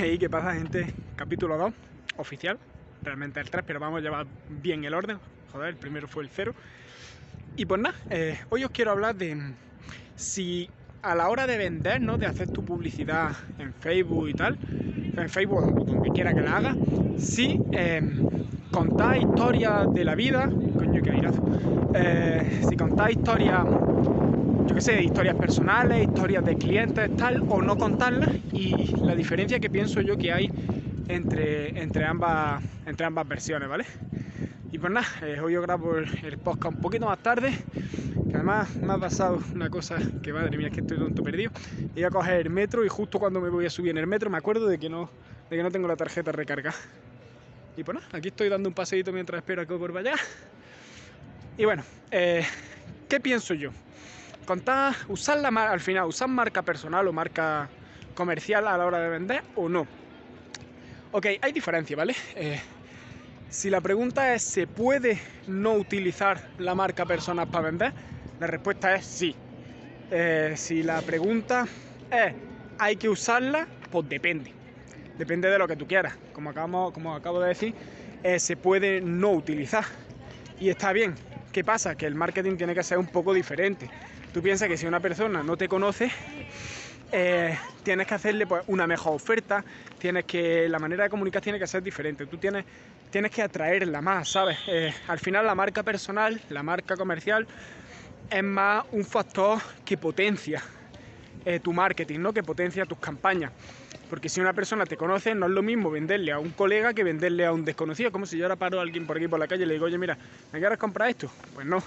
Hey, ¿qué pasa, gente? Capítulo 2, oficial. Realmente el 3, pero vamos a llevar bien el orden. Joder, el primero fue el 0. Y pues nada, eh, hoy os quiero hablar de si a la hora de vender, ¿no? De hacer tu publicidad en Facebook y tal, en Facebook o donde quiera que la haga, si eh, contáis historias de la vida, coño, qué airazo, eh, si contáis historias yo qué sé, historias personales, historias de clientes, tal, o no contarlas, y la diferencia que pienso yo que hay entre, entre, ambas, entre ambas versiones, ¿vale? Y pues nada, eh, hoy yo grabo el, podcast un poquito más tarde, que además me ha pasado una cosa que madre mía, es que estoy tonto perdido. Iba a coger el metro y justo cuando me voy a subir en el metro me acuerdo de que no, de que no tengo la tarjeta recarga. Y pues nada, aquí estoy dando un paseíto mientras espero a que por vaya. Y bueno, eh, ¿qué pienso yo? Contar, usar la al final, usar marca personal o marca comercial a la hora de vender o no. Ok, hay diferencia, ¿vale? Eh, si la pregunta es ¿se puede no utilizar la marca personal para vender? La respuesta es sí. Eh, si la pregunta es ¿hay que usarla? Pues depende. Depende de lo que tú quieras. Como, acabamos, como acabo de decir, eh, se puede no utilizar. Y está bien. ¿Qué pasa? Que el marketing tiene que ser un poco diferente. Tú piensas que si una persona no te conoce, eh, tienes que hacerle pues, una mejor oferta, tienes que la manera de comunicar tiene que ser diferente. Tú tienes, tienes que atraerla más, ¿sabes? Eh, al final la marca personal, la marca comercial, es más un factor que potencia eh, tu marketing, ¿no? Que potencia tus campañas. Porque si una persona te conoce, no es lo mismo venderle a un colega que venderle a un desconocido. Como si yo ahora paro a alguien por aquí por la calle y le digo, oye, mira, ¿me quieres comprar esto? Pues no.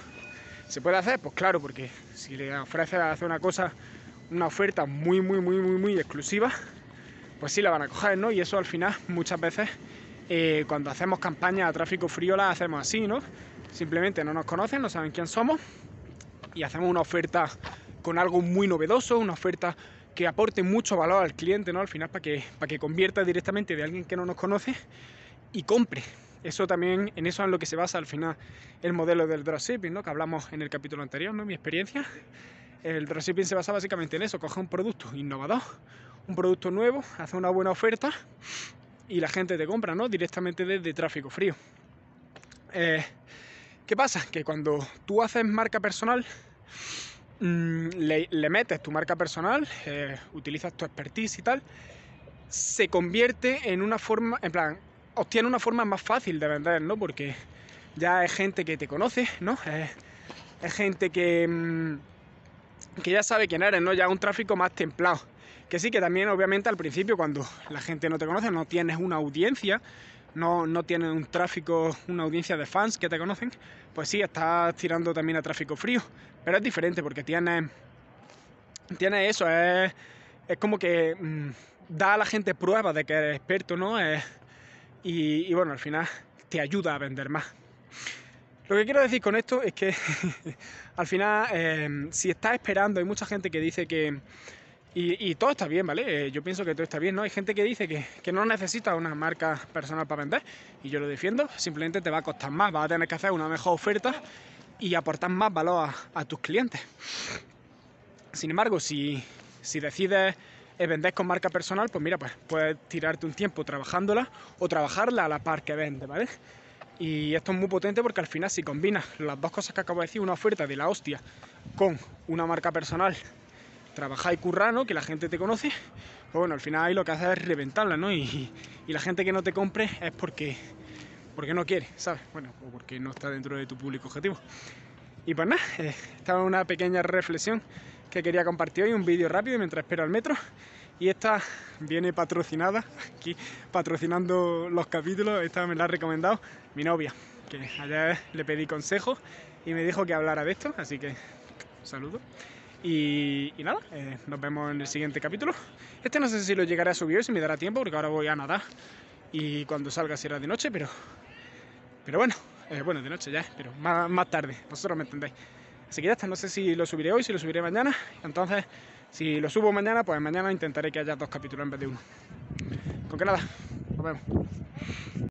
¿Se puede hacer? Pues claro, porque si le ofreces hacer una cosa, una oferta muy, muy, muy, muy, muy exclusiva, pues sí la van a coger, ¿no? Y eso al final muchas veces eh, cuando hacemos campañas a tráfico frío las hacemos así, ¿no? Simplemente no nos conocen, no saben quién somos y hacemos una oferta con algo muy novedoso, una oferta que aporte mucho valor al cliente, ¿no? Al final para que, para que convierta directamente de alguien que no nos conoce y compre. Eso también, en eso es en lo que se basa al final el modelo del dropshipping, ¿no? Que hablamos en el capítulo anterior, ¿no? Mi experiencia. El dropshipping se basa básicamente en eso, coge un producto innovador, un producto nuevo, hace una buena oferta y la gente te compra, ¿no? Directamente desde tráfico frío. Eh, ¿Qué pasa? Que cuando tú haces marca personal, mm, le, metes tu marca personal, eh, utilizas tu expertise y tal, se convierte en una forma, en plan, obtiene una forma más fácil de vender, ¿no? Porque ya es gente que te conoce, ¿no? Es, gente que, mm, que ya sabe quién eres, ¿no? Ya un tráfico más templado. Que sí, que también obviamente al principio cuando la gente no te conoce, no tienes una audiencia, no, no tienes un tráfico, una audiencia de fans que te conocen, pues sí, estás tirando también a tráfico frío. Pero es diferente porque tienes, tienes eso, es, es como que mm, da a la gente pruebas de que eres experto, ¿no? Es, y, bueno, al final te ayuda a vender más. Lo que quiero decir con esto es que al final, em, si estás esperando, hay mucha gente que dice que... Y, todo está bien, ¿vale? Eh, yo pienso que todo está bien, ¿no? Hay gente que dice que, no necesita una marca personal para vender y yo lo defiendo, simplemente te va a costar más, vas a tener que hacer una mejor oferta y aportar más valor a, tus clientes. Sin embargo, si, si decides vender con marca personal, pues mira, pues puedes tirarte un tiempo trabajándola o trabajarla a la par que vende, ¿vale? Y esto es muy potente porque al final si combinas las dos cosas que acabo de decir, una oferta de la hostia con una marca personal, trabajar y currar, ¿no? Que la gente te conoce, pues bueno, al final ahí lo que haces es reventarla, ¿no? Y, la gente que no te compre es porque, porque no quiere, ¿sabes? Bueno, o porque no está dentro de tu público objetivo. Y pues nada, eh, esta es una pequeña reflexión que quería compartir hoy, un vídeo rápido mientras espero al metro. Y esta viene patrocinada, aquí patrocinando los capítulos, esta me la ha recomendado mi novia, que ayer le pedí consejos y me dijo que hablara de esto, así que saludo. Y, nada, eh, nos vemos en el siguiente capítulo. Este no sé si lo llegaré a subir hoy, si me dará tiempo, porque ahora voy a nadar y cuando salga será de noche, pero, pero bueno, eh, bueno, de noche ya, pero más, más tarde, vosotros me entendéis. Así que ya está, no sé si lo subiré hoy, si lo subiré mañana. Entonces, si lo subo mañana, pues mañana intentaré que haya dos capítulos en vez de uno. Con que nada, nos vemos.